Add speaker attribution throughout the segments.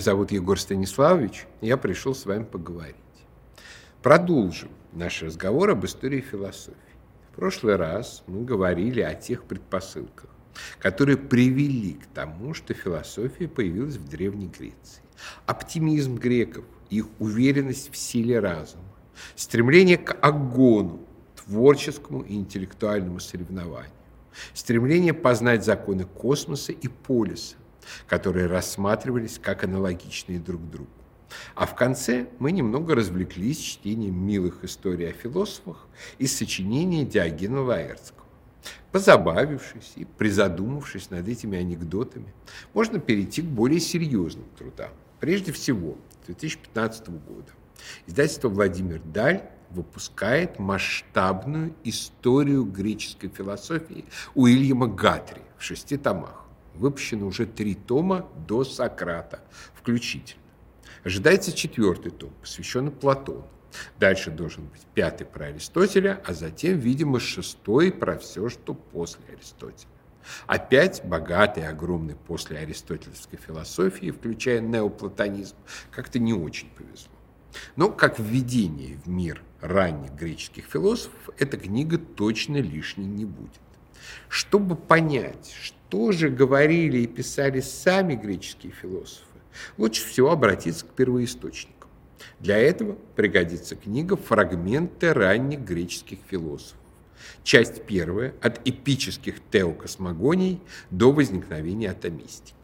Speaker 1: Зовут Егор Станиславович, я пришел с вами поговорить. Продолжим наш разговор об истории философии. В прошлый раз мы говорили о тех предпосылках, которые привели к тому, что философия появилась в Древней Греции. Оптимизм греков, их уверенность в силе разума, стремление к агону, творческому и интеллектуальному соревнованию, стремление познать законы космоса и полиса, которые рассматривались как аналогичные друг другу. А в конце мы немного развлеклись чтением милых историй о философах из сочинения Диогена Лаэртского. Позабавившись и призадумавшись над этими анекдотами, можно перейти к более серьезным трудам. Прежде всего, 2015 года издательство «Владимир Даль» выпускает масштабную историю греческой философии Уильяма Гатри в шести томах. Выпущено уже три тома до Сократа включительно. Ожидается четвертый том, посвященный Платону. Дальше должен быть пятый про Аристотеля, а затем, видимо, шестой про все, что после Аристотеля. Опять богатый, огромный после аристотельской философии, включая неоплатонизм, как-то не очень повезло. Но как введение в мир ранних греческих философов, эта книга точно лишней не будет. Чтобы понять, что же говорили и писали сами греческие философы, лучше всего обратиться к первоисточникам. Для этого пригодится книга «Фрагменты ранних греческих философов». Часть первая от эпических теокосмогоний до возникновения атомистики.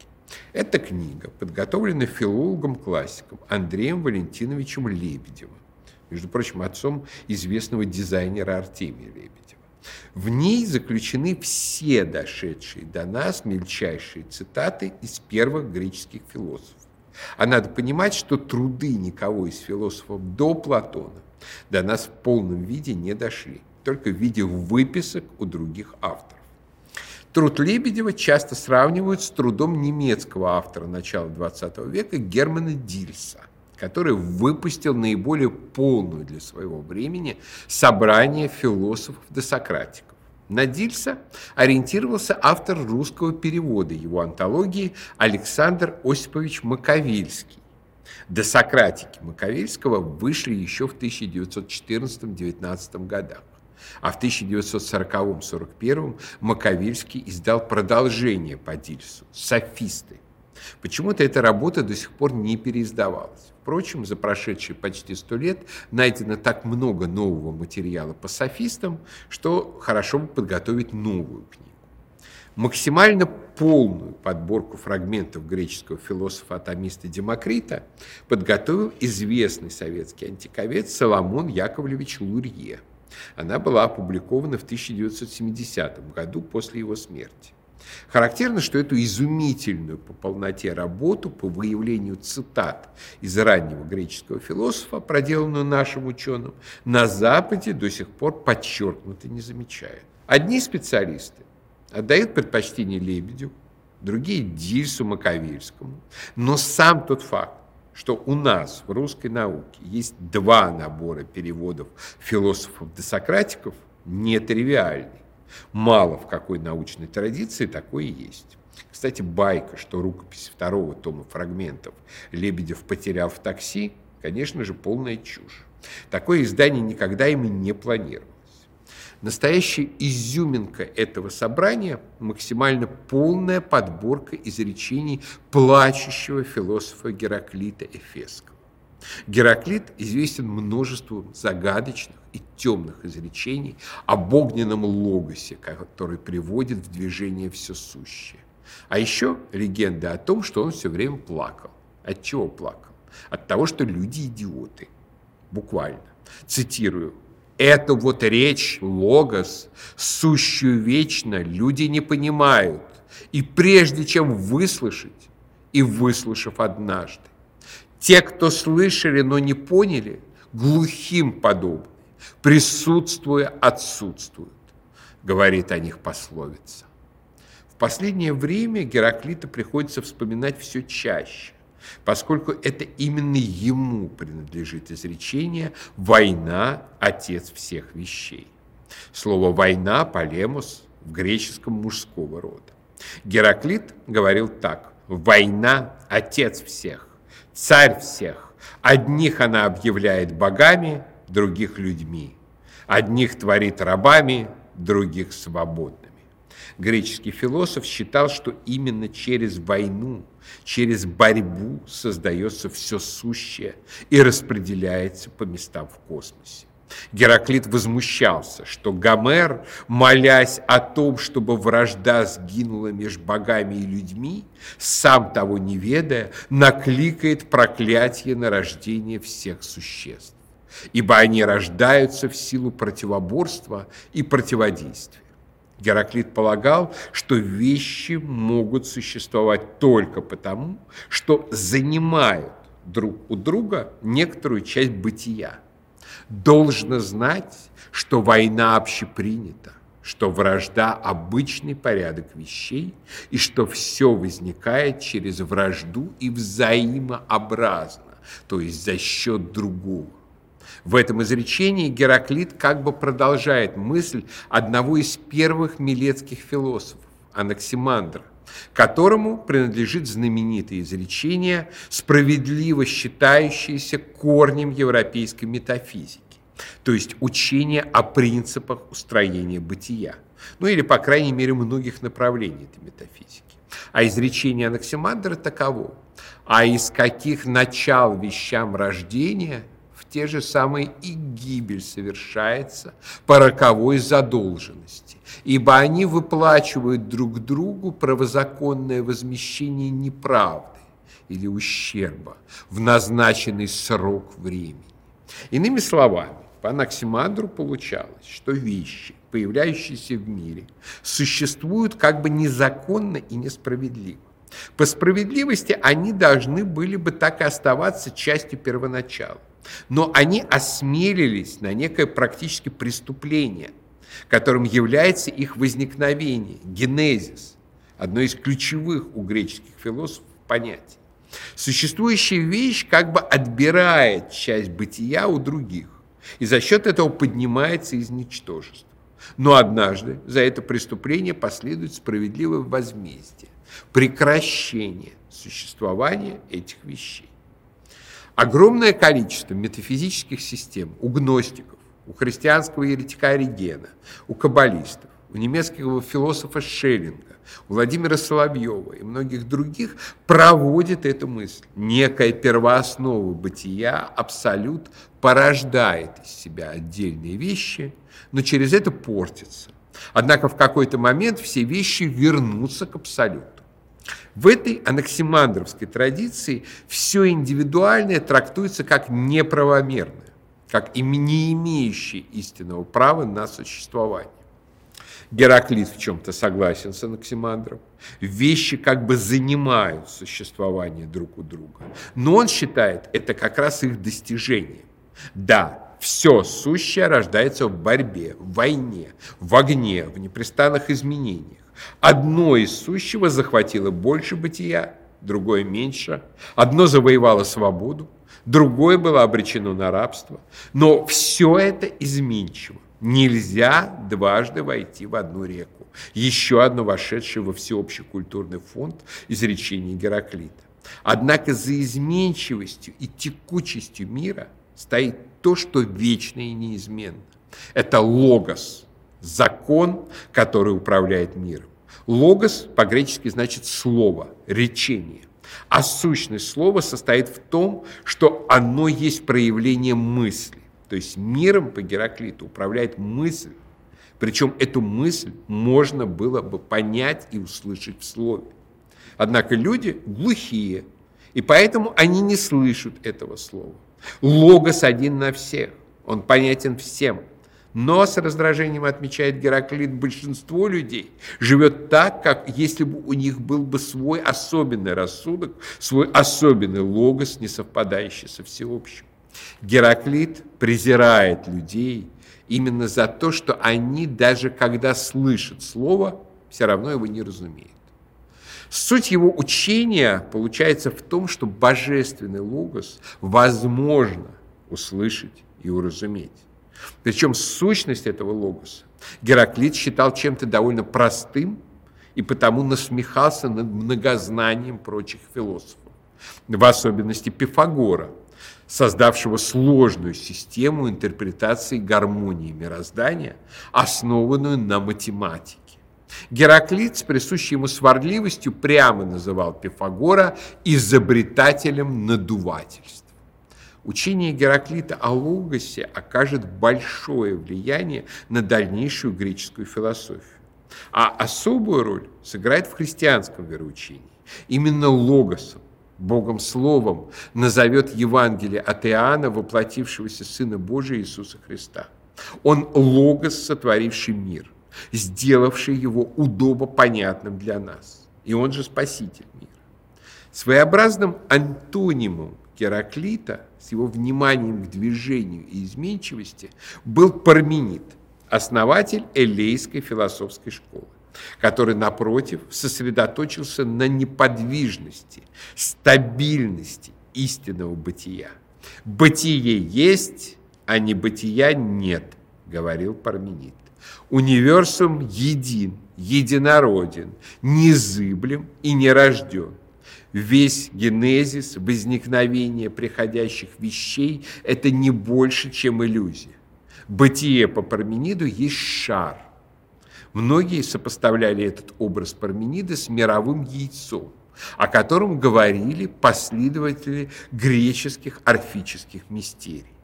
Speaker 1: Эта книга подготовлена филологом-классиком Андреем Валентиновичем Лебедевым, между прочим, отцом известного дизайнера Артемия Лебедева. В ней заключены все дошедшие до нас мельчайшие цитаты из первых греческих философов. А надо понимать, что труды никого из философов до Платона до нас в полном виде не дошли, только в виде выписок у других авторов. Труд Лебедева часто сравнивают с трудом немецкого автора начала XX века Германа Дильса, который выпустил наиболее полную для своего времени собрание философов-досократиков. На Дильса ориентировался автор русского перевода его антологии Александр Осипович Маковельский. Досократики Маковельского вышли еще в 1914-19 годах. А в 1940-41 Маковельский издал продолжение по Дильсу «Софисты». Почему-то эта работа до сих пор не переиздавалась. Впрочем, за прошедшие почти сто лет найдено так много нового материала по софистам, что хорошо бы подготовить новую книгу. Максимально полную подборку фрагментов греческого философа-атомиста Демокрита подготовил известный советский антиковед Соломон Яковлевич Лурье – она была опубликована в 1970 году после его смерти. Характерно, что эту изумительную по полноте работу по выявлению цитат из раннего греческого философа, проделанную нашим ученым, на Западе до сих пор подчеркнуто не замечают. Одни специалисты отдают предпочтение Лебедю, другие – Дильсу Маковельскому. Но сам тот факт, что у нас в русской науке есть два набора переводов философов-десократиков, нетривиальный. Мало в какой научной традиции такое есть. Кстати, байка, что рукопись второго тома фрагментов Лебедев потерял в такси, конечно же, полная чушь. Такое издание никогда ими не планировалось. Настоящая изюминка этого собрания – максимально полная подборка изречений плачущего философа Гераклита Эфесского. Гераклит известен множеством загадочных и темных изречений об огненном логосе, который приводит в движение все сущее. А еще легенда о том, что он все время плакал. От чего плакал? От того, что люди идиоты. Буквально. Цитирую. Эту вот речь, логос, сущую вечно, люди не понимают. И прежде чем выслушать, и выслушав однажды, те, кто слышали, но не поняли, глухим подобны, присутствуя, отсутствуют, говорит о них пословица. В последнее время Гераклита приходится вспоминать все чаще поскольку это именно ему принадлежит изречение «война – отец всех вещей». Слово «война» – полемус в греческом мужского рода. Гераклит говорил так Война – отец всех, царь всех. Одних она объявляет богами, других – людьми. Одних творит рабами, других – свободными. Греческий философ считал, что именно через войну, через борьбу создается все сущее и распределяется по местам в космосе. Гераклит возмущался, что Гомер, молясь о том, чтобы вражда сгинула между богами и людьми, сам того не ведая, накликает проклятие на рождение всех существ, ибо они рождаются в силу противоборства и противодействия. Гераклит полагал, что вещи могут существовать только потому, что занимают друг у друга некоторую часть бытия. Должно знать, что война общепринята, что вражда – обычный порядок вещей, и что все возникает через вражду и взаимообразно, то есть за счет другого. В этом изречении Гераклит как бы продолжает мысль одного из первых милецких философов, Анаксимандра, которому принадлежит знаменитое изречение, справедливо считающееся корнем европейской метафизики, то есть учение о принципах устроения бытия, ну или, по крайней мере, многих направлений этой метафизики. А изречение Анаксимандра таково. А из каких начал вещам рождения – те же самые и гибель совершается по роковой задолженности, ибо они выплачивают друг другу правозаконное возмещение неправды или ущерба в назначенный срок времени. Иными словами, по Анаксимандру получалось, что вещи, появляющиеся в мире, существуют как бы незаконно и несправедливо. По справедливости они должны были бы так и оставаться частью первоначала. Но они осмелились на некое практически преступление, которым является их возникновение, генезис, одно из ключевых у греческих философов понятий. Существующая вещь как бы отбирает часть бытия у других, и за счет этого поднимается из ничтожества. Но однажды за это преступление последует справедливое возмездие, прекращение существования этих вещей. Огромное количество метафизических систем у гностиков, у христианского еретика Оригена, у каббалистов, у немецкого философа Шеллинга, у Владимира Соловьева и многих других проводит эту мысль. Некая первооснова бытия, абсолют, порождает из себя отдельные вещи, но через это портится. Однако в какой-то момент все вещи вернутся к абсолюту. В этой анаксимандровской традиции все индивидуальное трактуется как неправомерное, как не имеющее истинного права на существование. Гераклит в чем-то согласен с Анаксимандром. Вещи как бы занимают существование друг у друга. Но он считает это как раз их достижение. Да, все сущее рождается в борьбе, в войне, в огне, в непрестанных изменениях. Одно из сущего захватило больше бытия, другое меньше. Одно завоевало свободу, другое было обречено на рабство. Но все это изменчиво. Нельзя дважды войти в одну реку. Еще одно вошедшее во всеобщий культурный фонд изречение Гераклита. Однако за изменчивостью и текучестью мира стоит то, что вечно и неизменно. Это логос – закон, который управляет миром. Логос по-гречески значит слово, речение. А сущность слова состоит в том, что оно есть проявление мысли. То есть миром по Гераклиту управляет мысль. Причем эту мысль можно было бы понять и услышать в слове. Однако люди глухие, и поэтому они не слышат этого слова. Логос один на всех, он понятен всем – но с раздражением отмечает Гераклит, большинство людей живет так, как если бы у них был бы свой особенный рассудок, свой особенный логос, не совпадающий со всеобщим. Гераклит презирает людей именно за то, что они даже когда слышат слово, все равно его не разумеют. Суть его учения получается в том, что божественный логос возможно услышать и уразуметь. Причем сущность этого логоса Гераклит считал чем-то довольно простым и потому насмехался над многознанием прочих философов, в особенности Пифагора, создавшего сложную систему интерпретации гармонии мироздания, основанную на математике. Гераклит с присущей ему сварливостью прямо называл Пифагора изобретателем надувательства. Учение Гераклита о логосе окажет большое влияние на дальнейшую греческую философию. А особую роль сыграет в христианском вероучении. Именно логосом, Богом Словом, назовет Евангелие от Иоанна, воплотившегося Сына Божия Иисуса Христа. Он логос, сотворивший мир, сделавший его удобо понятным для нас. И он же Спаситель мира. Своеобразным антонимом Гераклита с его вниманием к движению и изменчивости был Парменид, основатель элейской философской школы, который, напротив, сосредоточился на неподвижности, стабильности истинного бытия. «Бытие есть, а не бытия нет», — говорил Парменид. «Универсум един, единороден, незыблем и нерожден весь генезис, возникновение приходящих вещей – это не больше, чем иллюзия. Бытие по Пармениду есть шар. Многие сопоставляли этот образ Парменида с мировым яйцом, о котором говорили последователи греческих орфических мистерий.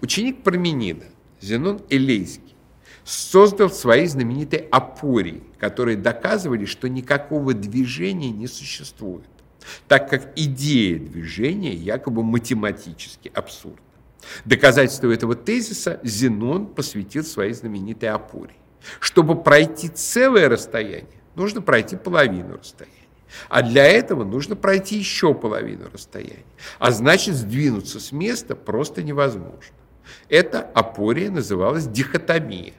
Speaker 1: Ученик Парменида, Зенон Элейский, создал свои знаменитые опории, которые доказывали, что никакого движения не существует так как идея движения якобы математически абсурдна. Доказательство этого тезиса Зенон посвятил своей знаменитой опоре. Чтобы пройти целое расстояние, нужно пройти половину расстояния. А для этого нужно пройти еще половину расстояния. А значит, сдвинуться с места просто невозможно. Эта опория называлась дихотомия.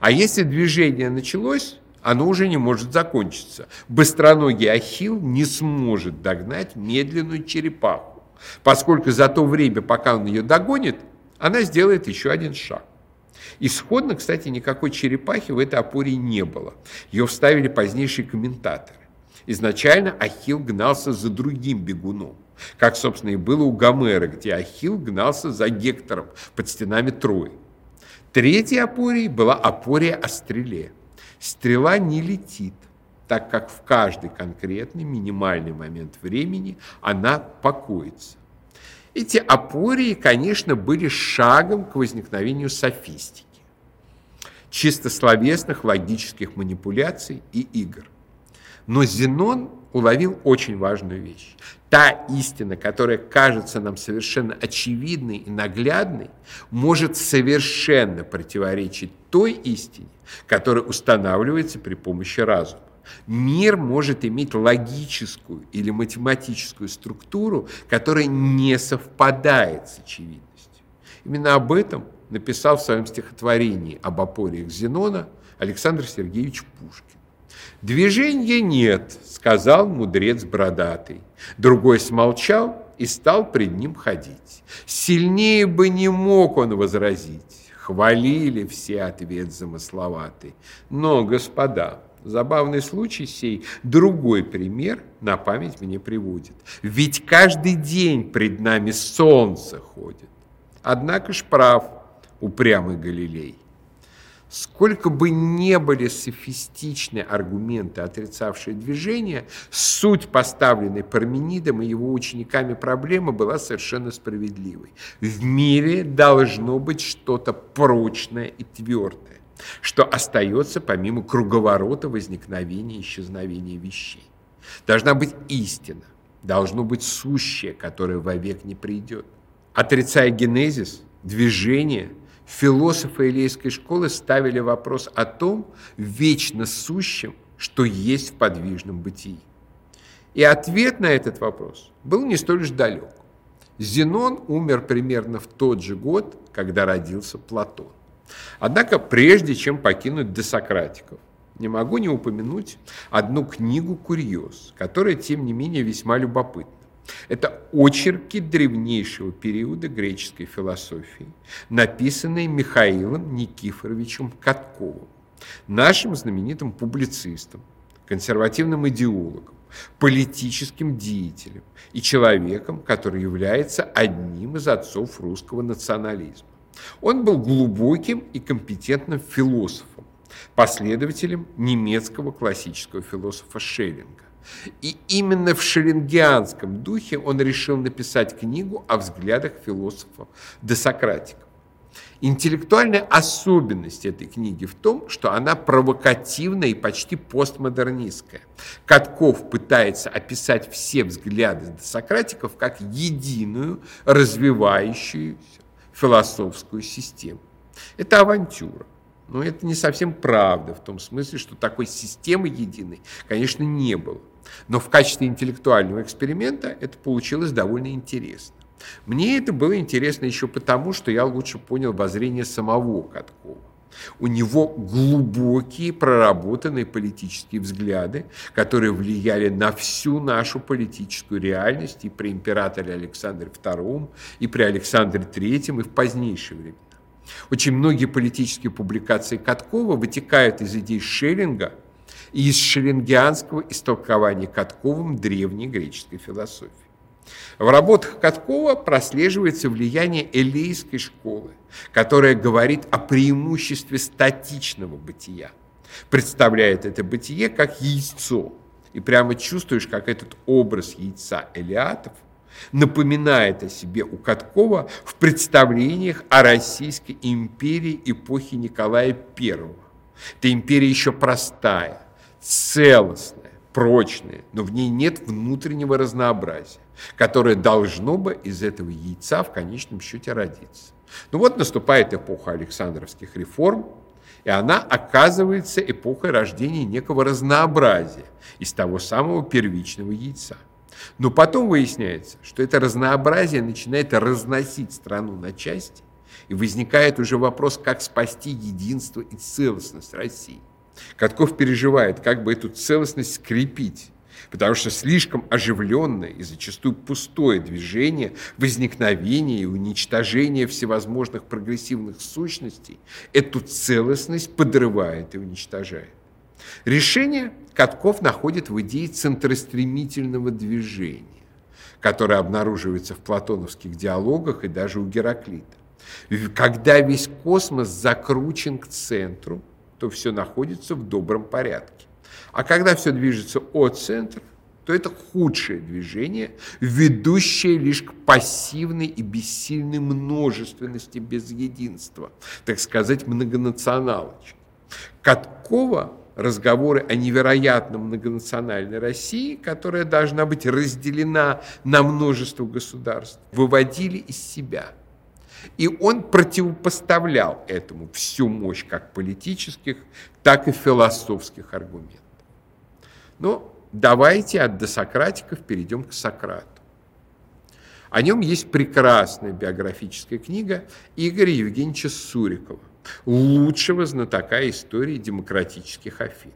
Speaker 1: А если движение началось, оно уже не может закончиться. Быстроногий ахилл не сможет догнать медленную черепаху, поскольку за то время, пока он ее догонит, она сделает еще один шаг. Исходно, кстати, никакой черепахи в этой опоре не было. Ее вставили позднейшие комментаторы. Изначально Ахилл гнался за другим бегуном, как, собственно, и было у Гомера, где Ахилл гнался за Гектором под стенами Трои. Третьей опорией была опория о стреле – Стрела не летит, так как в каждый конкретный минимальный момент времени она покоится. Эти апории, конечно, были шагом к возникновению софистики, чисто словесных логических манипуляций и игр. Но Зенон уловил очень важную вещь. Та истина, которая кажется нам совершенно очевидной и наглядной, может совершенно противоречить той истине, которая устанавливается при помощи разума. Мир может иметь логическую или математическую структуру, которая не совпадает с очевидностью. Именно об этом написал в своем стихотворении об опориях Зенона Александр Сергеевич Пушкин. «Движения нет», — сказал мудрец бородатый. Другой смолчал и стал пред ним ходить. Сильнее бы не мог он возразить. Хвалили все ответ замысловатый. Но, господа, забавный случай сей, другой пример на память мне приводит. Ведь каждый день пред нами солнце ходит. Однако ж прав упрямый Галилей. Сколько бы не были софистичны аргументы, отрицавшие движение, суть поставленной Парменидом и его учениками проблемы была совершенно справедливой. В мире должно быть что-то прочное и твердое, что остается помимо круговорота возникновения и исчезновения вещей. Должна быть истина, должно быть сущее, которое вовек не придет. Отрицая генезис, движение – философы Илейской школы ставили вопрос о том вечно сущем, что есть в подвижном бытии. И ответ на этот вопрос был не столь уж далек. Зенон умер примерно в тот же год, когда родился Платон. Однако, прежде чем покинуть десократиков, не могу не упомянуть одну книгу «Курьез», которая, тем не менее, весьма любопытна. Это очерки древнейшего периода греческой философии, написанные Михаилом Никифоровичем Катковым, нашим знаменитым публицистом, консервативным идеологом, политическим деятелем и человеком, который является одним из отцов русского национализма. Он был глубоким и компетентным философом, последователем немецкого классического философа Шеллинга. И именно в шеллингианском духе он решил написать книгу о взглядах философов досократиков. Интеллектуальная особенность этой книги в том, что она провокативная и почти постмодернистская. Катков пытается описать все взгляды сократиков как единую, развивающуюся философскую систему. Это авантюра. Но это не совсем правда в том смысле, что такой системы единой, конечно, не было. Но в качестве интеллектуального эксперимента это получилось довольно интересно. Мне это было интересно еще потому, что я лучше понял воззрение самого Каткова. У него глубокие проработанные политические взгляды, которые влияли на всю нашу политическую реальность и при императоре Александре II, и при Александре III, и в позднейшие времена. Очень многие политические публикации Каткова вытекают из идей Шеллинга и из шеллингианского истолкования Катковым древней греческой философии. В работах Каткова прослеживается влияние элейской школы, которая говорит о преимуществе статичного бытия, представляет это бытие как яйцо, и прямо чувствуешь, как этот образ яйца Элиатов напоминает о себе у Каткова в представлениях о Российской империи эпохи Николая I. Эта империя еще простая, целостная, прочная, но в ней нет внутреннего разнообразия которое должно бы из этого яйца в конечном счете родиться. Ну вот наступает эпоха Александровских реформ, и она оказывается эпохой рождения некого разнообразия из того самого первичного яйца. Но потом выясняется, что это разнообразие начинает разносить страну на части, и возникает уже вопрос, как спасти единство и целостность России. Катков переживает, как бы эту целостность скрепить, потому что слишком оживленное и зачастую пустое движение возникновения и уничтожения всевозможных прогрессивных сущностей эту целостность подрывает и уничтожает. Решение Катков находит в идее центростремительного движения, которое обнаруживается в платоновских диалогах и даже у Гераклита. Когда весь космос закручен к центру, то все находится в добром порядке. А когда все движется от центра, то это худшее движение, ведущее лишь к пассивной и бессильной множественности без единства, так сказать, многонационалочки. Каткова разговоры о невероятном многонациональной России, которая должна быть разделена на множество государств, выводили из себя. И он противопоставлял этому всю мощь как политических, так и философских аргументов. Но давайте от досократиков перейдем к Сократу. О нем есть прекрасная биографическая книга Игоря Евгеньевича Сурикова, лучшего знатока истории демократических Афин.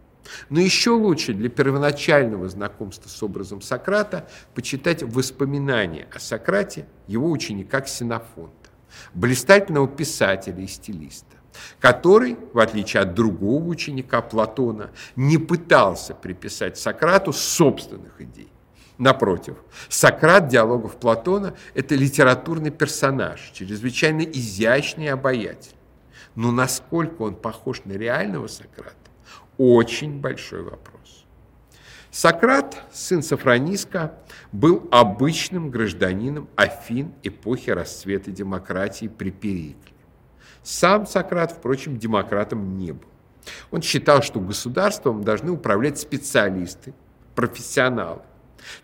Speaker 1: Но еще лучше для первоначального знакомства с образом Сократа почитать воспоминания о Сократе его ученика Ксенофонта, блистательного писателя и стилиста который, в отличие от другого ученика Платона, не пытался приписать Сократу собственных идей. Напротив, Сократ диалогов Платона – это литературный персонаж, чрезвычайно изящный и обаятельный. Но насколько он похож на реального Сократа – очень большой вопрос. Сократ, сын Софрониска, был обычным гражданином Афин эпохи расцвета демократии при Перикле. Сам Сократ, впрочем, демократом не был. Он считал, что государством должны управлять специалисты, профессионалы.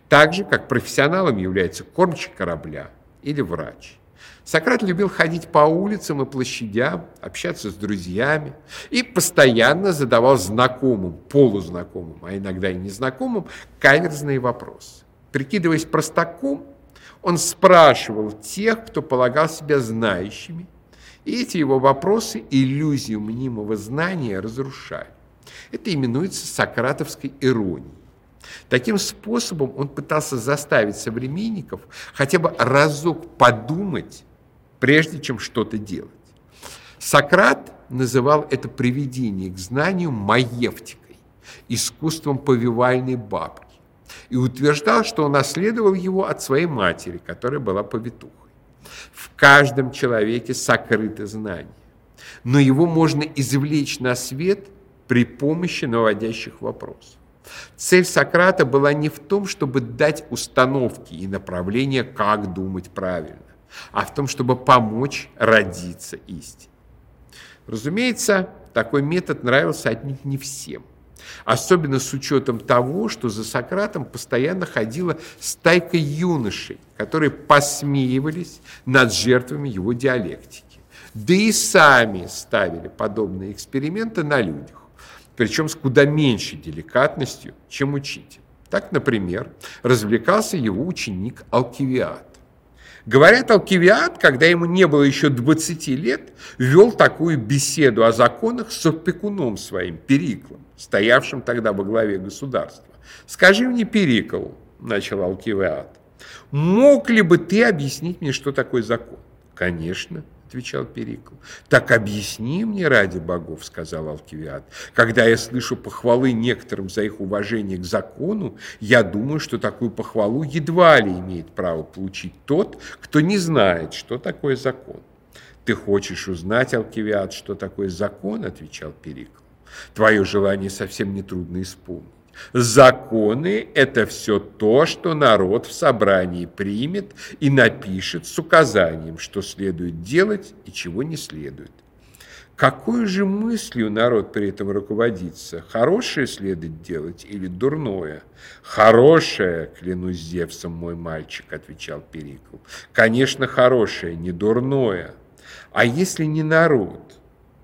Speaker 1: Так же, как профессионалом является кормчий корабля или врач. Сократ любил ходить по улицам и площадям, общаться с друзьями и постоянно задавал знакомым, полузнакомым, а иногда и незнакомым, каверзные вопросы. Прикидываясь простаком, он спрашивал тех, кто полагал себя знающими, и эти его вопросы иллюзию мнимого знания разрушали. Это именуется сократовской иронией. Таким способом он пытался заставить современников хотя бы разок подумать, прежде чем что-то делать. Сократ называл это приведение к знанию маевтикой, искусством повивальной бабки, и утверждал, что он наследовал его от своей матери, которая была повитухой. В каждом человеке сокрыто знание, но его можно извлечь на свет при помощи наводящих вопросов. Цель Сократа была не в том, чтобы дать установки и направления, как думать правильно, а в том, чтобы помочь родиться истине. Разумеется, такой метод нравился отнюдь не всем. Особенно с учетом того, что за Сократом постоянно ходила стайка юношей, которые посмеивались над жертвами его диалектики. Да и сами ставили подобные эксперименты на людях причем с куда меньшей деликатностью, чем учитель. Так, например, развлекался его ученик Алкивиад. Говорят, Алкивиад, когда ему не было еще 20 лет, вел такую беседу о законах с опекуном своим, Периклом, стоявшим тогда во главе государства. «Скажи мне, Перикл», – начал Алкивиад, – «мог ли бы ты объяснить мне, что такое закон?» «Конечно», отвечал Перикл. «Так объясни мне ради богов», — сказал Алкивиад. «Когда я слышу похвалы некоторым за их уважение к закону, я думаю, что такую похвалу едва ли имеет право получить тот, кто не знает, что такое закон». «Ты хочешь узнать, Алкивиад, что такое закон?» — отвечал Перикл. «Твое желание совсем нетрудно исполнить. Законы – это все то, что народ в собрании примет и напишет с указанием, что следует делать и чего не следует. Какой же мыслью народ при этом руководится? Хорошее следует делать или дурное? Хорошее, клянусь Зевсом, мой мальчик, отвечал Перикл. Конечно, хорошее, не дурное. А если не народ?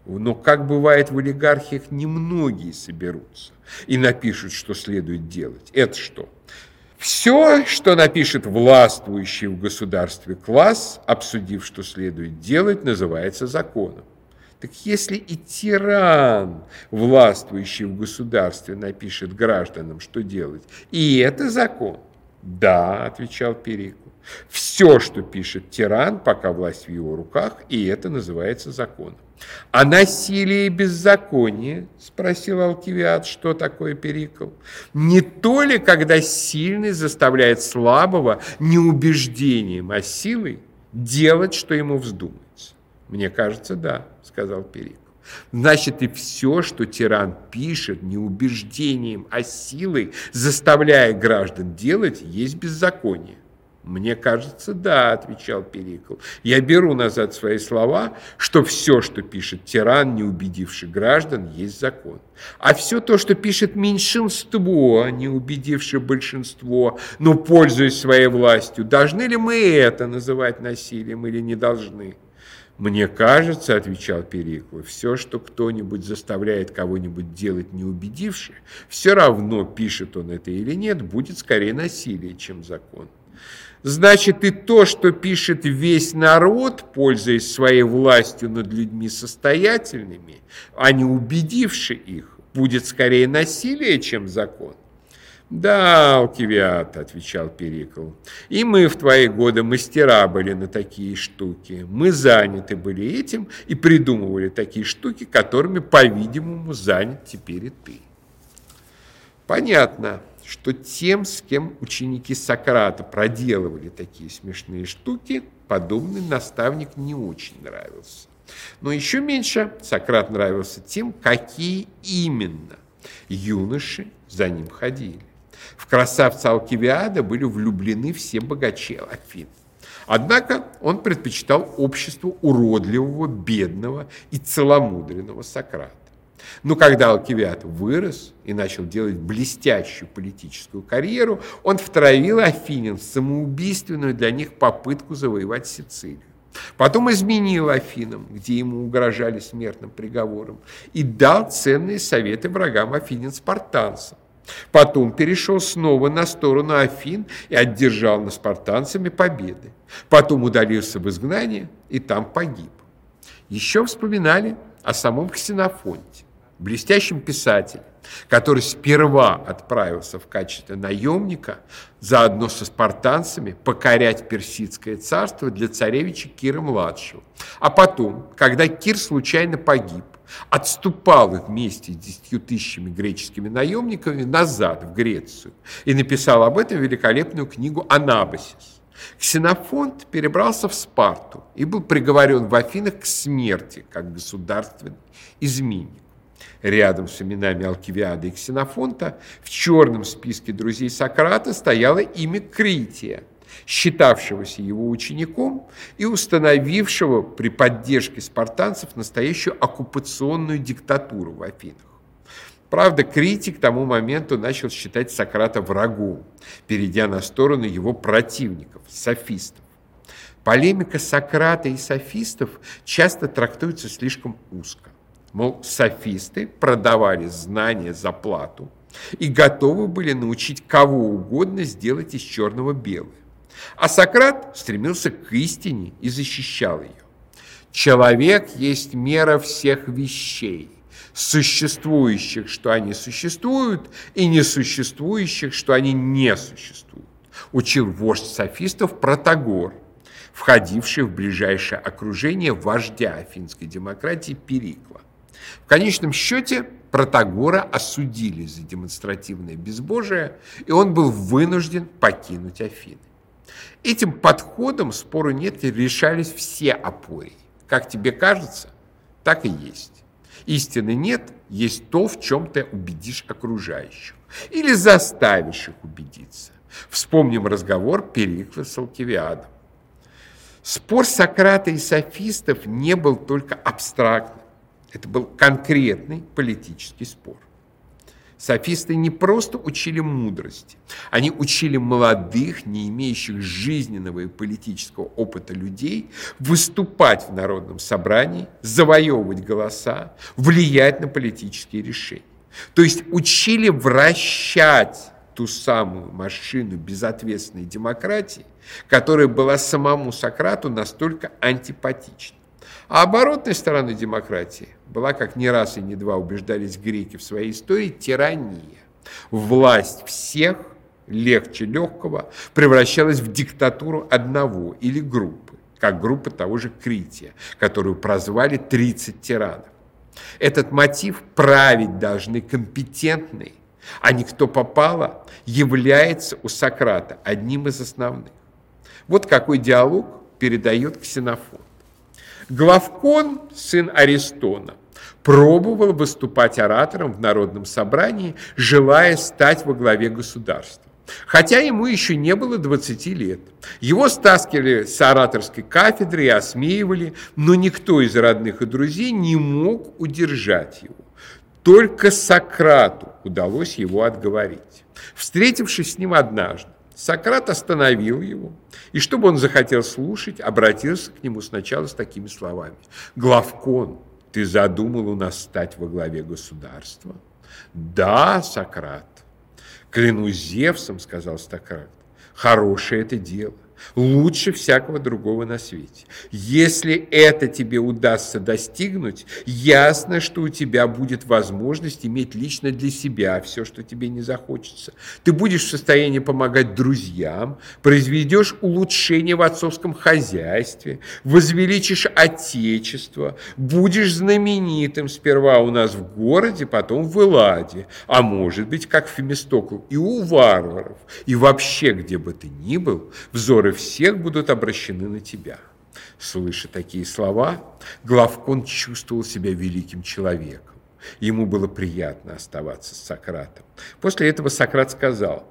Speaker 1: Но, как бывает в олигархиях, немногие соберутся и напишут, что следует делать. Это что? Все, что напишет властвующий в государстве класс, обсудив, что следует делать, называется законом. Так если и тиран, властвующий в государстве, напишет гражданам, что делать, и это закон? Да, отвечал Перикл. Все, что пишет тиран, пока власть в его руках, и это называется законом. А насилие и беззаконие, спросил Алкивиад, что такое перикл? Не то ли, когда сильный заставляет слабого не убеждением, а силой делать, что ему вздумается? Мне кажется, да, сказал перикл. Значит, и все, что тиран пишет, не убеждением, а силой, заставляя граждан делать, есть беззаконие. «Мне кажется, да», — отвечал Перикл. «Я беру назад свои слова, что все, что пишет тиран, не убедивший граждан, есть закон. А все то, что пишет меньшинство, не убедившее большинство, но пользуясь своей властью, должны ли мы это называть насилием или не должны?» «Мне кажется, — отвечал Перикл, — все, что кто-нибудь заставляет кого-нибудь делать не убедивши, все равно, пишет он это или нет, будет скорее насилие, чем закон. Значит, и то, что пишет весь народ, пользуясь своей властью над людьми состоятельными, а не убедивши их, будет скорее насилие, чем закон. «Да, Алкивиад», — отвечал Перикл, — «и мы в твои годы мастера были на такие штуки. Мы заняты были этим и придумывали такие штуки, которыми, по-видимому, занят теперь и ты». Понятно что тем, с кем ученики Сократа проделывали такие смешные штуки, подобный наставник не очень нравился. Но еще меньше Сократ нравился тем, какие именно юноши за ним ходили. В красавца Алкивиада были влюблены все богачи Афин. Однако он предпочитал общество уродливого, бедного и целомудренного Сократа. Но когда Алкивиад вырос и начал делать блестящую политическую карьеру, он втравил Афинин в самоубийственную для них попытку завоевать Сицилию. Потом изменил Афинам, где ему угрожали смертным приговором, и дал ценные советы врагам Афинин спартанцам. Потом перешел снова на сторону Афин и одержал над спартанцами победы. Потом удалился в изгнание и там погиб. Еще вспоминали о самом Ксенофонте блестящим писателем, который сперва отправился в качестве наемника заодно со спартанцами покорять персидское царство для царевича Кира-младшего. А потом, когда Кир случайно погиб, отступал вместе с десятью тысячами греческими наемниками назад в Грецию и написал об этом великолепную книгу «Анабасис». Ксенофонт перебрался в Спарту и был приговорен в Афинах к смерти как государственный изменник. Рядом с именами Алкивиада и Ксенофонта в черном списке друзей Сократа стояло имя Крития, считавшегося его учеником и установившего при поддержке спартанцев настоящую оккупационную диктатуру в Афинах. Правда, критик к тому моменту начал считать Сократа врагом, перейдя на сторону его противников, софистов. Полемика Сократа и софистов часто трактуется слишком узко. Мол, софисты продавали знания за плату и готовы были научить кого угодно сделать из черного белое. А Сократ стремился к истине и защищал ее. Человек есть мера всех вещей, существующих, что они существуют, и несуществующих, что они не существуют. Учил вождь софистов Протагор, входивший в ближайшее окружение вождя афинской демократии Перикла. В конечном счете Протагора осудили за демонстративное безбожие, и он был вынужден покинуть Афины. Этим подходом, спору нет, решались все опории. Как тебе кажется, так и есть. Истины нет, есть то, в чем ты убедишь окружающих. Или заставишь их убедиться. Вспомним разговор Перикла с Алкивиадом. Спор Сократа и софистов не был только абстрактным. Это был конкретный политический спор. Софисты не просто учили мудрости, они учили молодых, не имеющих жизненного и политического опыта людей выступать в народном собрании, завоевывать голоса, влиять на политические решения. То есть учили вращать ту самую машину безответственной демократии, которая была самому Сократу настолько антипатична. А оборотной стороной демократии была, как не раз и не два убеждались греки в своей истории, тирания. Власть всех, легче легкого, превращалась в диктатуру одного или группы, как группа того же Крития, которую прозвали 30 тиранов. Этот мотив править должны компетентные, а никто попало, является у Сократа одним из основных. Вот какой диалог передает Ксенофон. Главкон, сын Аристона, пробовал выступать оратором в народном собрании, желая стать во главе государства. Хотя ему еще не было 20 лет. Его стаскивали с ораторской кафедры и осмеивали, но никто из родных и друзей не мог удержать его. Только Сократу удалось его отговорить. Встретившись с ним однажды, Сократ остановил его, и чтобы он захотел слушать, обратился к нему сначала с такими словами. «Главкон, ты задумал у нас стать во главе государства?» «Да, Сократ». «Клянусь Зевсом», — сказал Сократ, — «хорошее это дело лучше всякого другого на свете. Если это тебе удастся достигнуть, ясно, что у тебя будет возможность иметь лично для себя все, что тебе не захочется. Ты будешь в состоянии помогать друзьям, произведешь улучшение в отцовском хозяйстве, возвеличишь отечество, будешь знаменитым сперва у нас в городе, потом в Эладе, а может быть, как Фемистокл, и у варваров, и вообще, где бы ты ни был, взоры взоры всех будут обращены на тебя. Слыша такие слова, Главкон чувствовал себя великим человеком. Ему было приятно оставаться с Сократом. После этого Сократ сказал,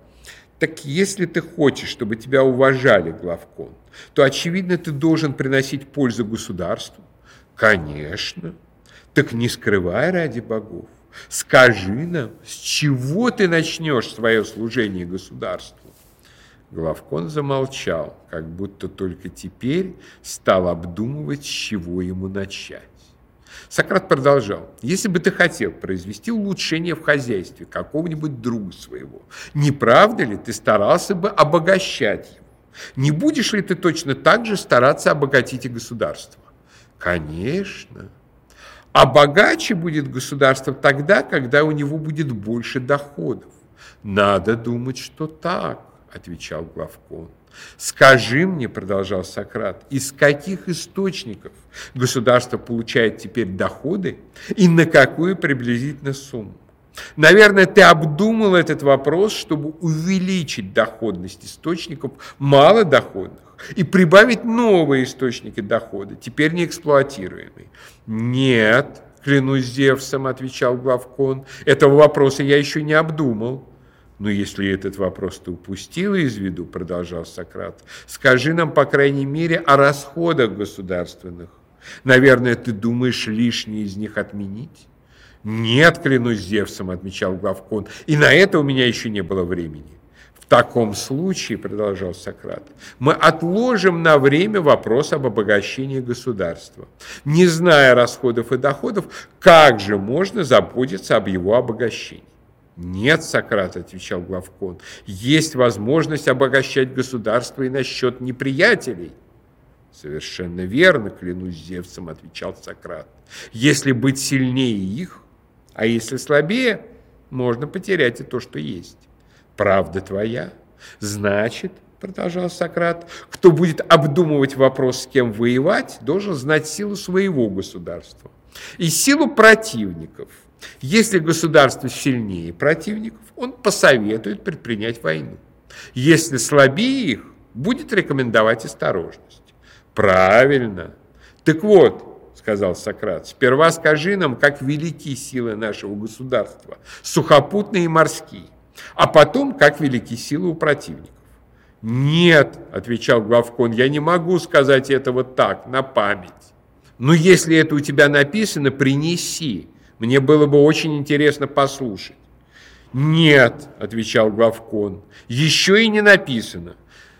Speaker 1: «Так если ты хочешь, чтобы тебя уважали, Главкон, то, очевидно, ты должен приносить пользу государству». «Конечно. Так не скрывай ради богов. Скажи нам, с чего ты начнешь свое служение государству?» Главкон замолчал, как будто только теперь стал обдумывать, с чего ему начать. Сократ продолжал. «Если бы ты хотел произвести улучшение в хозяйстве какого-нибудь друга своего, не правда ли ты старался бы обогащать его? Не будешь ли ты точно так же стараться обогатить и государство?» «Конечно. А богаче будет государство тогда, когда у него будет больше доходов. Надо думать, что так отвечал главкон. Скажи мне, продолжал Сократ, из каких источников государство получает теперь доходы и на какую приблизительно сумму? Наверное, ты обдумал этот вопрос, чтобы увеличить доходность источников малодоходных и прибавить новые источники дохода, теперь не эксплуатируемые. Нет, клянусь Зевсом, отвечал Главкон, этого вопроса я еще не обдумал. Но если этот вопрос ты упустила из виду, продолжал Сократ, скажи нам, по крайней мере, о расходах государственных. Наверное, ты думаешь лишние из них отменить? Нет, клянусь Зевсом, отмечал Главкон, и на это у меня еще не было времени. В таком случае, продолжал Сократ, мы отложим на время вопрос об обогащении государства. Не зная расходов и доходов, как же можно заботиться об его обогащении? Нет, Сократ, отвечал Главкон, есть возможность обогащать государство и насчет неприятелей. Совершенно верно, клянусь Зевсом, отвечал Сократ. Если быть сильнее их, а если слабее, можно потерять и то, что есть. Правда твоя. Значит, продолжал Сократ, кто будет обдумывать вопрос, с кем воевать, должен знать силу своего государства и силу противников – если государство сильнее противников, он посоветует предпринять войну. Если слабее их, будет рекомендовать осторожность. Правильно. Так вот, сказал Сократ, сперва скажи нам, как велики силы нашего государства, сухопутные и морские, а потом, как велики силы у противников. Нет, отвечал Главкон, я не могу сказать этого так, на память. Но если это у тебя написано, принеси. Мне было бы очень интересно послушать. «Нет», — отвечал главкон, — «еще и не написано».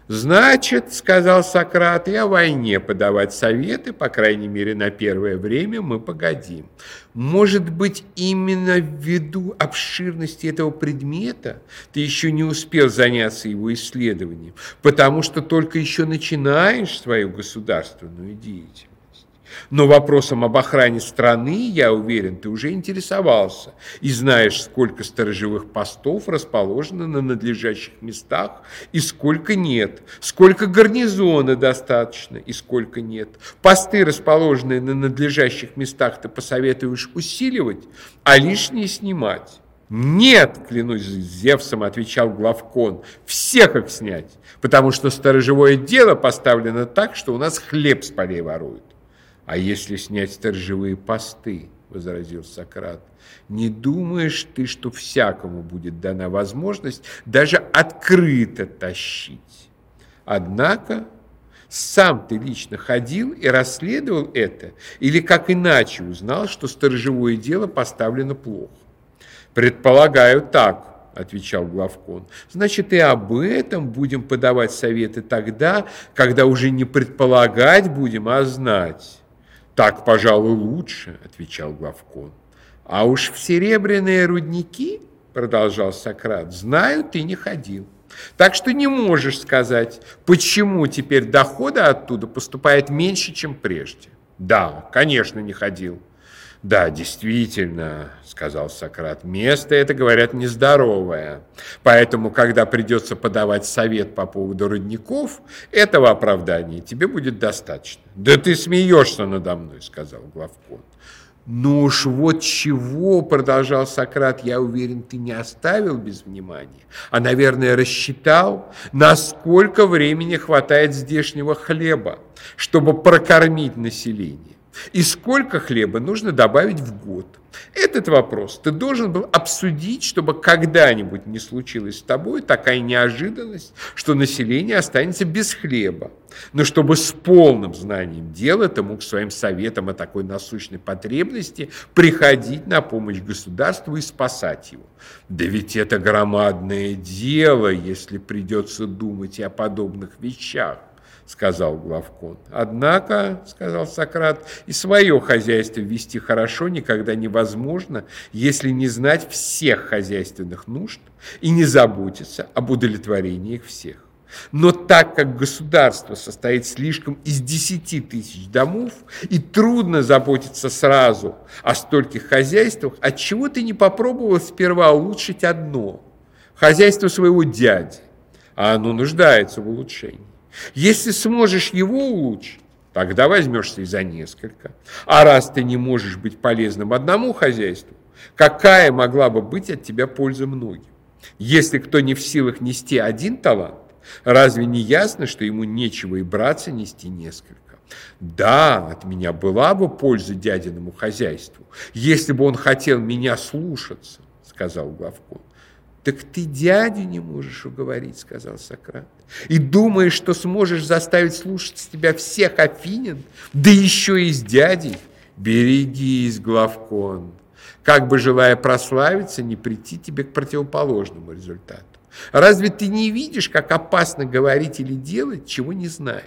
Speaker 1: «Значит, — сказал Сократ, — и о войне подавать советы, по крайней мере, на первое время мы погодим. Может быть, именно ввиду обширности этого предмета ты еще не успел заняться его исследованием, потому что только еще начинаешь свою государственную деятельность. Но вопросом об охране страны, я уверен, ты уже интересовался и знаешь, сколько сторожевых постов расположено на надлежащих местах и сколько нет, сколько гарнизона достаточно и сколько нет. Посты, расположенные на надлежащих местах, ты посоветуешь усиливать, а лишние снимать. «Нет, клянусь Зевсом», — отвечал Главкон, — «всех их снять, потому что сторожевое дело поставлено так, что у нас хлеб с полей воруют». А если снять сторожевые посты, возразил Сократ, не думаешь ты, что всякому будет дана возможность даже открыто тащить? Однако сам ты лично ходил и расследовал это, или как иначе узнал, что сторожевое дело поставлено плохо? Предполагаю так, отвечал главкон. Значит, и об этом будем подавать советы тогда, когда уже не предполагать будем, а знать. Так, пожалуй, лучше, отвечал главкон. А уж в серебряные рудники, продолжал Сократ, знаю, ты не ходил. Так что не можешь сказать, почему теперь дохода оттуда поступает меньше, чем прежде. Да, конечно, не ходил. Да, действительно, сказал Сократ, место это, говорят, нездоровое. Поэтому, когда придется подавать совет по поводу родников, этого оправдания тебе будет достаточно. Да ты смеешься надо мной, сказал Главкон. Ну уж вот чего, продолжал Сократ, я уверен, ты не оставил без внимания, а, наверное, рассчитал, насколько времени хватает здешнего хлеба, чтобы прокормить население. И сколько хлеба нужно добавить в год? Этот вопрос ты должен был обсудить, чтобы когда-нибудь не случилось с тобой такая неожиданность, что население останется без хлеба. Но чтобы с полным знанием дела ты мог своим советом о такой насущной потребности приходить на помощь государству и спасать его. Да ведь это громадное дело, если придется думать и о подобных вещах сказал Главкон. Однако, сказал Сократ, и свое хозяйство вести хорошо никогда невозможно, если не знать всех хозяйственных нужд и не заботиться об удовлетворении их всех. Но так как государство состоит слишком из десяти тысяч домов, и трудно заботиться сразу о стольких хозяйствах, отчего ты не попробовал сперва улучшить одно – хозяйство своего дяди, а оно нуждается в улучшении. Если сможешь его улучшить, тогда возьмешься и за несколько. А раз ты не можешь быть полезным одному хозяйству, какая могла бы быть от тебя польза многим? Если кто не в силах нести один талант, разве не ясно, что ему нечего и браться нести несколько? Да, от меня была бы польза дядиному хозяйству, если бы он хотел меня слушаться, сказал Главкон. Так ты дядю не можешь уговорить, сказал Сократ. И думаешь, что сможешь заставить слушаться тебя всех афинин, да еще и с дядей? Берегись, Главкон, как бы желая прославиться, не прийти тебе к противоположному результату. Разве ты не видишь, как опасно говорить или делать, чего не знаешь?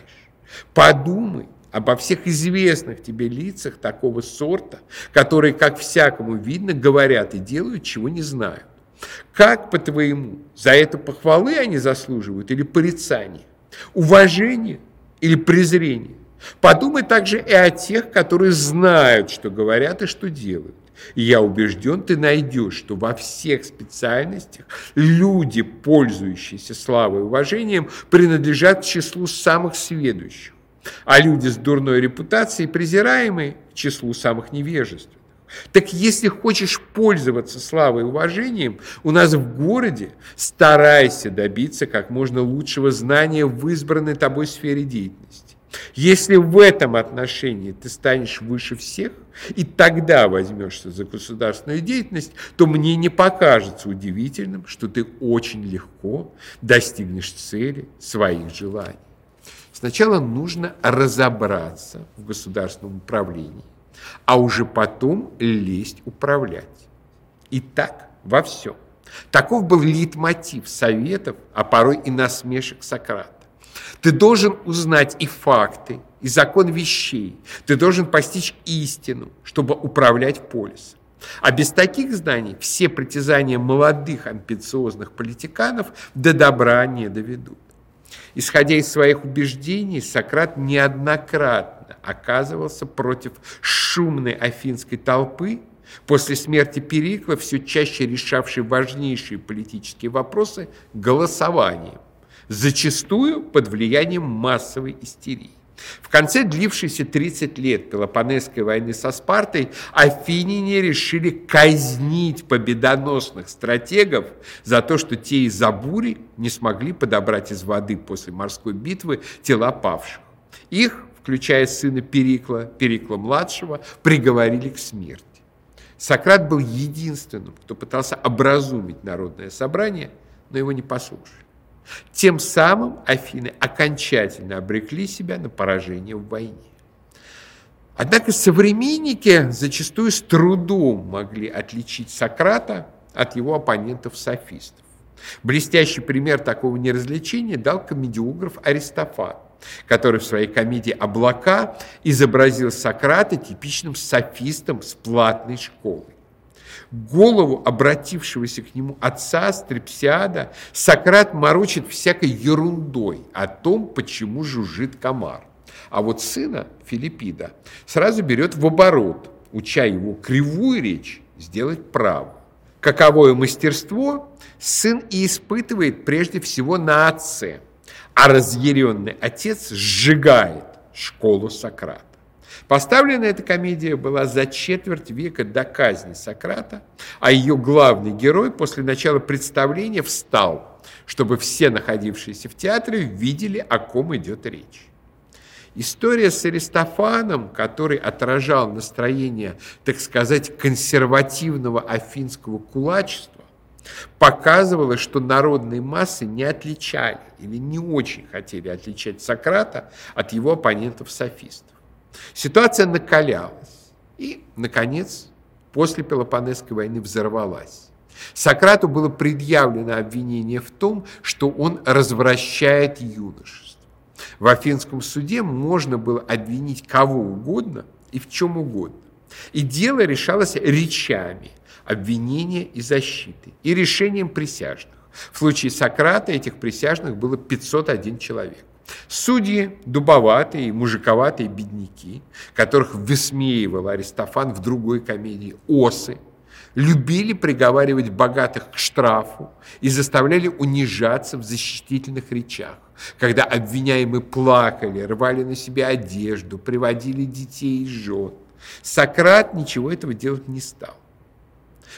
Speaker 1: Подумай обо всех известных тебе лицах такого сорта, которые, как всякому видно, говорят и делают, чего не знают. Как, по-твоему, за это похвалы они заслуживают или порицания? Уважение или презрение? Подумай также и о тех, которые знают, что говорят и что делают. И я убежден, ты найдешь, что во всех специальностях люди, пользующиеся славой и уважением, принадлежат к числу самых сведущих, а люди с дурной репутацией, презираемые, к числу самых невежественных. Так если хочешь пользоваться славой и уважением, у нас в городе старайся добиться как можно лучшего знания в избранной тобой сфере деятельности. Если в этом отношении ты станешь выше всех, и тогда возьмешься за государственную деятельность, то мне не покажется удивительным, что ты очень легко достигнешь цели своих желаний. Сначала нужно разобраться в государственном управлении, а уже потом лезть управлять. И так во всем. Таков был лейтмотив советов, а порой и насмешек Сократа. Ты должен узнать и факты, и закон вещей. Ты должен постичь истину, чтобы управлять полисом. А без таких знаний все притязания молодых амбициозных политиканов до добра не доведут. Исходя из своих убеждений, Сократ неоднократно оказывался против шумной афинской толпы, после смерти Перикла все чаще решавшей важнейшие политические вопросы голосованием зачастую под влиянием массовой истерии. В конце длившейся 30 лет Пелопонесской войны со Спартой афиняне решили казнить победоносных стратегов за то, что те из-за бури не смогли подобрать из воды после морской битвы тела павших. Их, включая сына Перикла, Перикла-младшего, приговорили к смерти. Сократ был единственным, кто пытался образумить народное собрание, но его не послушали. Тем самым Афины окончательно обрекли себя на поражение в войне. Однако современники зачастую с трудом могли отличить Сократа от его оппонентов-софистов. Блестящий пример такого неразличения дал комедиограф Аристофан, который в своей комедии «Облака» изобразил Сократа типичным софистом с платной школой голову обратившегося к нему отца Стрепсиада Сократ морочит всякой ерундой о том, почему жужжит комар. А вот сына Филиппида сразу берет в оборот, уча его кривую речь сделать правую. Каковое мастерство сын и испытывает прежде всего на отце, а разъяренный отец сжигает школу Сократа. Поставлена эта комедия была за четверть века до казни Сократа, а ее главный герой после начала представления встал, чтобы все находившиеся в театре видели, о ком идет речь. История с Аристофаном, который отражал настроение, так сказать, консервативного афинского кулачества, показывала, что народные массы не отличали или не очень хотели отличать Сократа от его оппонентов-софистов. Ситуация накалялась и, наконец, после Пелопонесской войны взорвалась. Сократу было предъявлено обвинение в том, что он развращает юношество. В Афинском суде можно было обвинить кого угодно и в чем угодно. И дело решалось речами обвинения и защиты, и решением присяжных. В случае Сократа этих присяжных было 501 человек. Судьи дубоватые, мужиковатые бедняки, которых высмеивал Аристофан в другой комедии «Осы», любили приговаривать богатых к штрафу и заставляли унижаться в защитительных речах, когда обвиняемые плакали, рвали на себе одежду, приводили детей и жен. Сократ ничего этого делать не стал.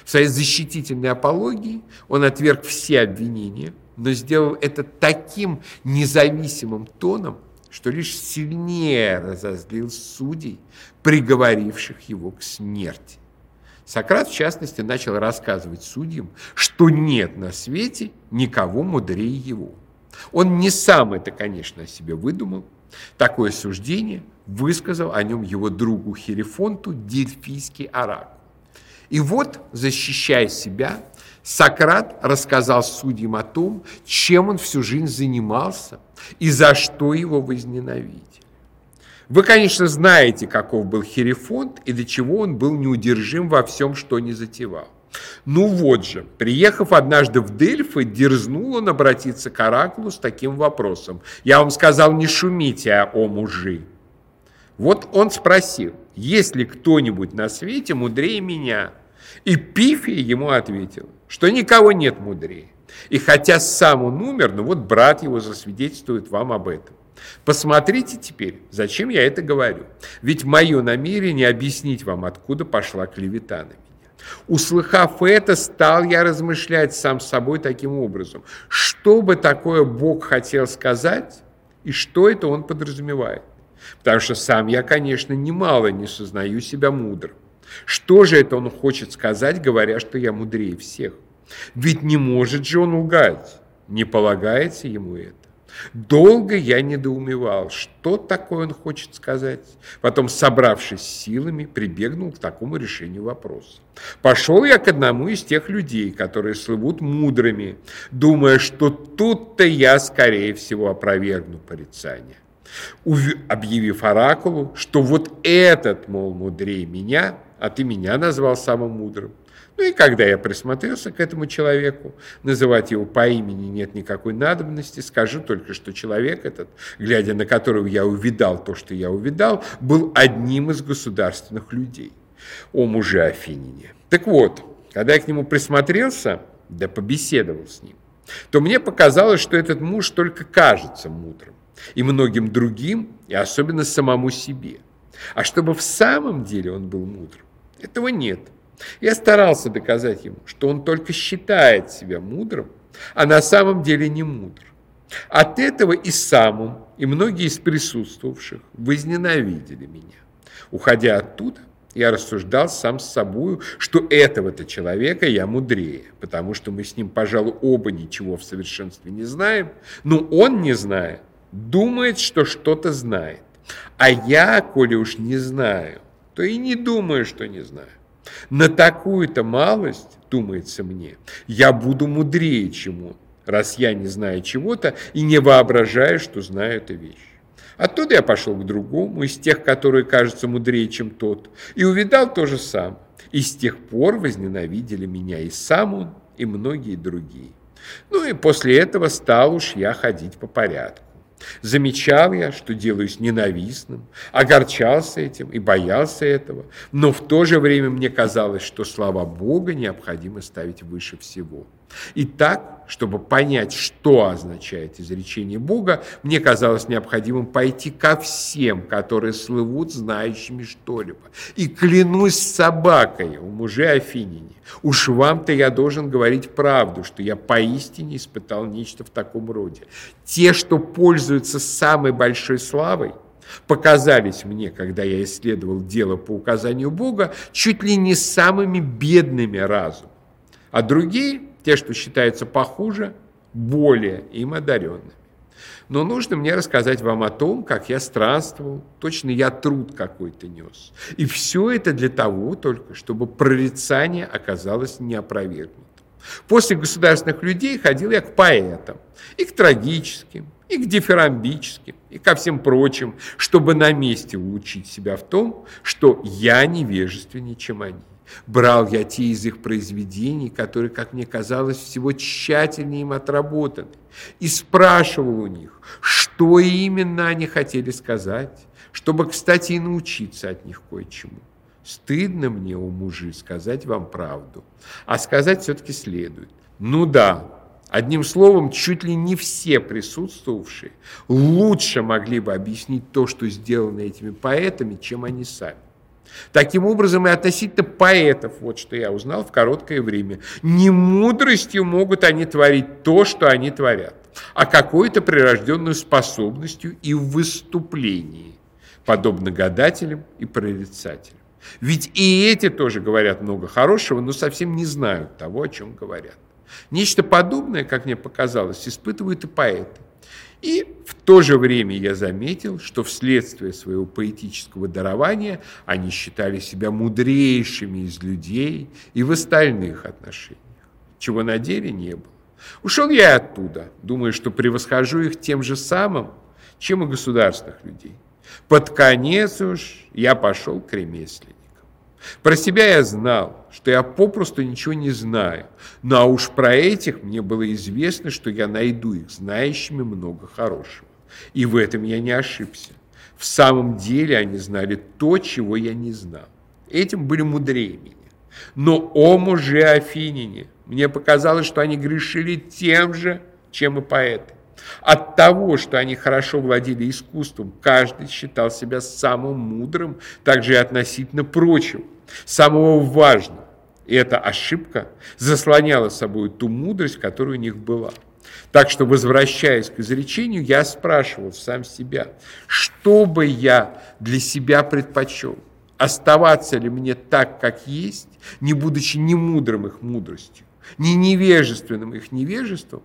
Speaker 1: В своей защитительной апологии он отверг все обвинения, но сделал это таким независимым тоном, что лишь сильнее разозлил судей, приговоривших его к смерти. Сократ, в частности, начал рассказывать судьям, что нет на свете никого мудрее его. Он не сам это, конечно, о себе выдумал. Такое суждение высказал о нем его другу Херифонту Дельфийский оракул. И вот, защищая себя, Сократ рассказал судьям о том, чем он всю жизнь занимался и за что его возненавидели. Вы, конечно, знаете, каков был Херифонт и до чего он был неудержим во всем, что не затевал. Ну вот же, приехав однажды в Дельфы, дерзнул он обратиться к Оракулу с таким вопросом. «Я вам сказал, не шумите, а о мужи». Вот он спросил, есть ли кто-нибудь на свете мудрее меня? И Пифия ему ответил, что никого нет мудрее. И хотя сам он умер, но вот брат его засвидетельствует вам об этом. Посмотрите теперь, зачем я это говорю. Ведь мое намерение объяснить вам, откуда пошла клевета на меня. Услыхав это, стал я размышлять сам с собой таким образом. Что бы такое Бог хотел сказать, и что это он подразумевает? Потому что сам я, конечно, немало не сознаю себя мудрым. Что же это он хочет сказать, говоря, что я мудрее всех? Ведь не может же он лгать, не полагается ему это. Долго я недоумевал, что такое он хочет сказать. Потом, собравшись силами, прибегнул к такому решению вопроса. Пошел я к одному из тех людей, которые слывут мудрыми, думая, что тут-то я, скорее всего, опровергну порицание. Объявив оракулу, что вот этот, мол, мудрее меня, а ты меня назвал самым мудрым. Ну и когда я присмотрелся к этому человеку, называть его по имени нет никакой надобности, скажу только, что человек этот, глядя на которого я увидал то, что я увидал, был одним из государственных людей. О муже Афинине. Так вот, когда я к нему присмотрелся, да побеседовал с ним, то мне показалось, что этот муж только кажется мудрым, и многим другим, и особенно самому себе. А чтобы в самом деле он был мудрым, этого нет. Я старался доказать ему, что он только считает себя мудрым, а на самом деле не мудр. От этого и сам он, и многие из присутствовавших возненавидели меня. Уходя оттуда, я рассуждал сам с собою, что этого-то человека я мудрее, потому что мы с ним, пожалуй, оба ничего в совершенстве не знаем, но он, не зная, думает, что что-то знает. А я, коли уж не знаю, то и не думаю, что не знаю. На такую-то малость, думается мне, я буду мудрее, чем он, раз я не знаю чего-то и не воображаю, что знаю эту вещь. Оттуда я пошел к другому, из тех, которые кажутся мудрее, чем тот, и увидал то же самое. И с тех пор возненавидели меня и сам он, и многие другие. Ну и после этого стал уж я ходить по порядку. Замечал я, что делаюсь ненавистным, огорчался этим и боялся этого, но в то же время мне казалось, что слова Бога необходимо ставить выше всего. И так, чтобы понять, что означает изречение Бога, мне казалось необходимым пойти ко всем, которые слывут знающими что-либо. И клянусь собакой у мужей Афинине, уж вам-то я должен говорить правду, что я поистине испытал нечто в таком роде. Те, что пользуются самой большой славой, показались мне, когда я исследовал дело по указанию Бога, чуть ли не самыми бедными разум, а другие – те, что считаются похуже, более им одаренными. Но нужно мне рассказать вам о том, как я странствовал, точно я труд какой-то нес. И все это для того только, чтобы прорицание оказалось неопровергнутым. После государственных людей ходил я к поэтам, и к трагическим, и к дифирамбическим, и ко всем прочим, чтобы на месте улучшить себя в том, что я невежественнее, чем они. Брал я те из их произведений, которые, как мне казалось, всего тщательнее им отработаны, и спрашивал у них, что именно они хотели сказать, чтобы, кстати, и научиться от них кое-чему. Стыдно мне, у мужи, сказать вам правду. А сказать все-таки следует. Ну да, одним словом, чуть ли не все присутствовавшие лучше могли бы объяснить то, что сделано этими поэтами, чем они сами. Таким образом, и относительно поэтов, вот что я узнал в короткое время, не мудростью могут они творить то, что они творят, а какой-то прирожденной способностью и в выступлении, подобно гадателям и прорицателям. Ведь и эти тоже говорят много хорошего, но совсем не знают того, о чем говорят. Нечто подобное, как мне показалось, испытывают и поэты. И в то же время я заметил, что вследствие своего поэтического дарования они считали себя мудрейшими из людей и в остальных отношениях, чего на деле не было. Ушел я оттуда, думая, что превосхожу их тем же самым, чем и государственных людей. Под конец уж я пошел к ремесленнику. Про себя я знал, что я попросту ничего не знаю, но а уж про этих мне было известно, что я найду их знающими много хорошего. И в этом я не ошибся. В самом деле они знали то, чего я не знал. Этим были мудрее меня. Но о муже Афинине, мне показалось, что они грешили тем же, чем и поэты. От того, что они хорошо владели искусством, каждый считал себя самым мудрым, также и относительно прочего, самого важного. И эта ошибка заслоняла собой ту мудрость, которая у них была. Так что, возвращаясь к изречению, я спрашивал сам себя, что бы я для себя предпочел? Оставаться ли мне так, как есть, не будучи ни мудрым их мудростью, ни невежественным их невежеством,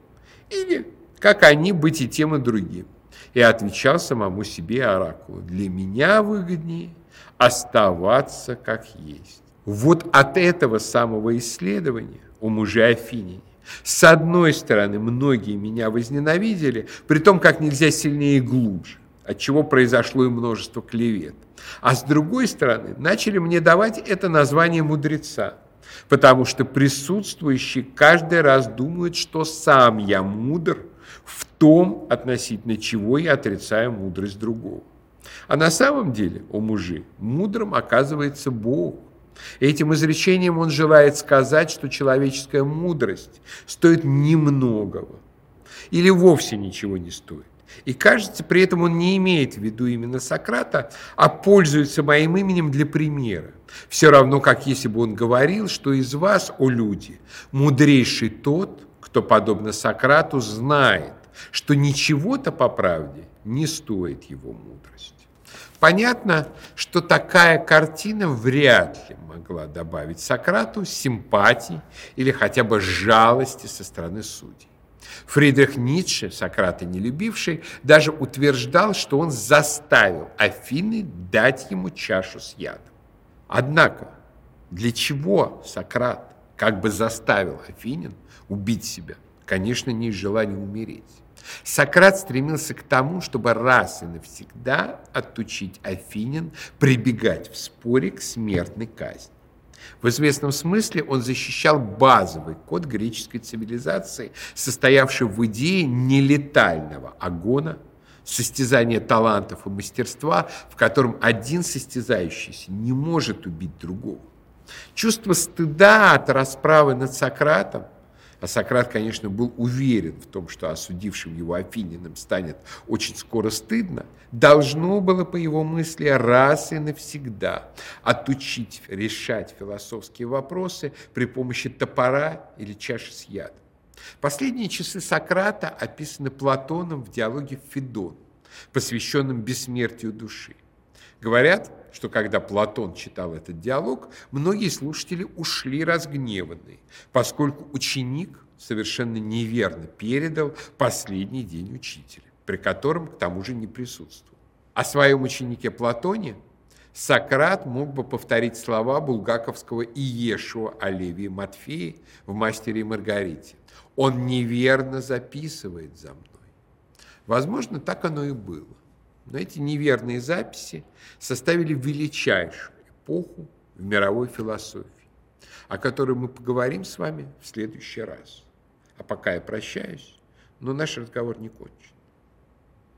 Speaker 1: или как они быть и тем, и другим. И отвечал самому себе оракулу, для меня выгоднее оставаться как есть. Вот от этого самого исследования у мужей Афиняне с одной стороны, многие меня возненавидели, при том, как нельзя сильнее и глубже, от чего произошло и множество клевет. А с другой стороны, начали мне давать это название мудреца, потому что присутствующие каждый раз думают, что сам я мудр – в том, относительно чего я отрицаю мудрость другого. А на самом деле у мужей мудрым оказывается Бог. Этим изречением он желает сказать, что человеческая мудрость стоит немногого или вовсе ничего не стоит. И кажется, при этом он не имеет в виду именно Сократа, а пользуется моим именем для примера. Все равно, как если бы он говорил, что из вас, о люди, мудрейший тот, кто, подобно Сократу, знает, что ничего-то по правде не стоит его мудрость. Понятно, что такая картина вряд ли могла добавить Сократу симпатии или хотя бы жалости со стороны судей. Фридрих Ницше, Сократа не любивший, даже утверждал, что он заставил Афины дать ему чашу с ядом. Однако, для чего Сократ как бы заставил Афинин убить себя, конечно, не из желания умереть. Сократ стремился к тому, чтобы раз и навсегда отучить Афинин прибегать в споре к смертной казни. В известном смысле он защищал базовый код греческой цивилизации, состоявший в идее нелетального агона, состязания талантов и мастерства, в котором один состязающийся не может убить другого. Чувство стыда от расправы над Сократом – а Сократ, конечно, был уверен в том, что осудившим его Афининым станет очень скоро стыдно, должно было, по его мысли, раз и навсегда отучить решать философские вопросы при помощи топора или чаши с ядом. Последние часы Сократа описаны Платоном в диалоге «Федон», посвященном бессмертию души. Говорят, что когда Платон читал этот диалог, многие слушатели ушли разгневанные, поскольку ученик совершенно неверно передал последний день учителя, при котором к тому же не присутствовал. О своем ученике Платоне Сократ мог бы повторить слова булгаковского Иешуа о Левии Матфея в «Мастере и Маргарите». «Он неверно записывает за мной». Возможно, так оно и было. Но эти неверные записи составили величайшую эпоху в мировой философии, о которой мы поговорим с вами в следующий раз. А пока я прощаюсь, но наш разговор не кончен.